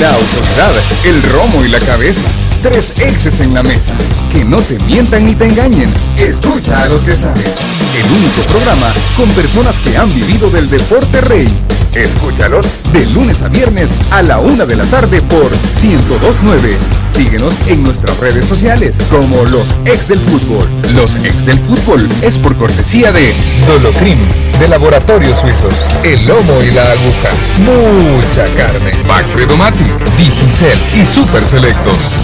La autoridad, el romo y la cabeza. Tres exes en la mesa. Que no te mientan ni te engañen. Escucha a los que saben. El único programa con personas que han vivido del deporte rey. Escúchalos de lunes a viernes a la una de la tarde por 1029. Síguenos en nuestras redes sociales como los ex del fútbol. Los ex del fútbol es por cortesía de Dolocrim de Laboratorios Suizos. El lomo y la aguja. Mucha carne. Bacfredo Mati, Digicel y Super Selectos.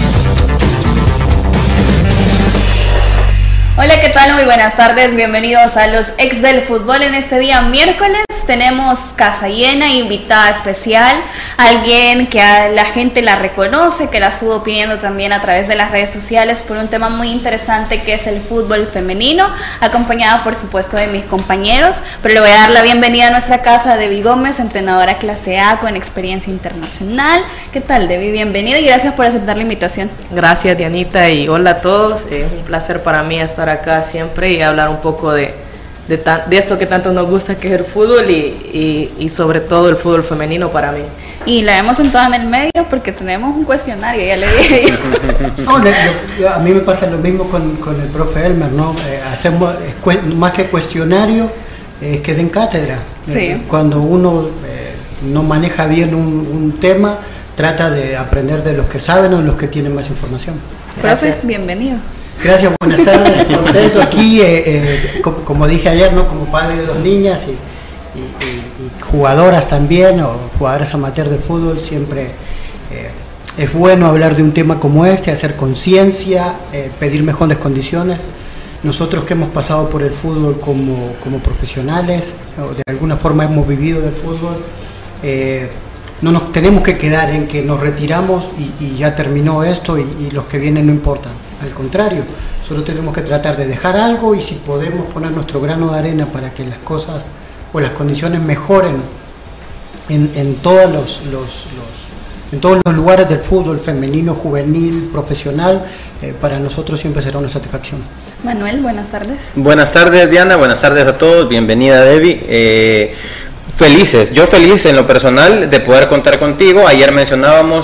Hola, ¿qué tal? Muy buenas tardes. Bienvenidos a los ex del fútbol en este día miércoles tenemos casa llena, invitada especial, alguien que a la gente la reconoce, que la estuvo pidiendo también a través de las redes sociales por un tema muy interesante que es el fútbol femenino, acompañada por supuesto de mis compañeros, pero le voy a dar la bienvenida a nuestra casa, Debbie Gómez, entrenadora clase A con experiencia internacional. ¿Qué tal, Debbie? Bienvenida y gracias por aceptar la invitación. Gracias, Dianita, y hola a todos. Es un placer para mí estar acá siempre y hablar un poco de de, esto que tanto nos gusta que es el fútbol y, sobre todo el fútbol femenino para mí. Y la hemos sentado en el medio porque tenemos un cuestionario, ya le dije. a mí me pasa lo mismo con, el profe Elmer, ¿no? Eh, hacemos más que cuestionario, eh, que den cátedra. Eh, cuando uno no maneja bien un, tema, trata de aprender de los que saben o de los que tienen más información. Profe, bienvenido. Gracias, buenas tardes. Contento aquí, eh, eh, como, dije ayer, ¿no? como padre de dos niñas y, jugadoras también, o jugadoras amateur de fútbol, siempre eh, es bueno hablar de un tema como este, hacer conciencia, pedir mejores condiciones. Nosotros que hemos pasado por el fútbol como, profesionales, o de alguna forma hemos vivido del fútbol, no nos tenemos que quedar en que nos retiramos y, ya terminó esto y los que vienen no importan al contrario, solo tenemos que tratar de dejar algo y si podemos poner nuestro grano de arena para que las cosas o las condiciones mejoren en, todos los, en todos los lugares del fútbol femenino, juvenil, profesional, eh, para nosotros siempre será una satisfacción. Manuel, buenas tardes. Buenas tardes Diana, buenas tardes a todos, bienvenida Debbie. Eh, felices, yo feliz en lo personal de poder contar contigo. Ayer mencionábamos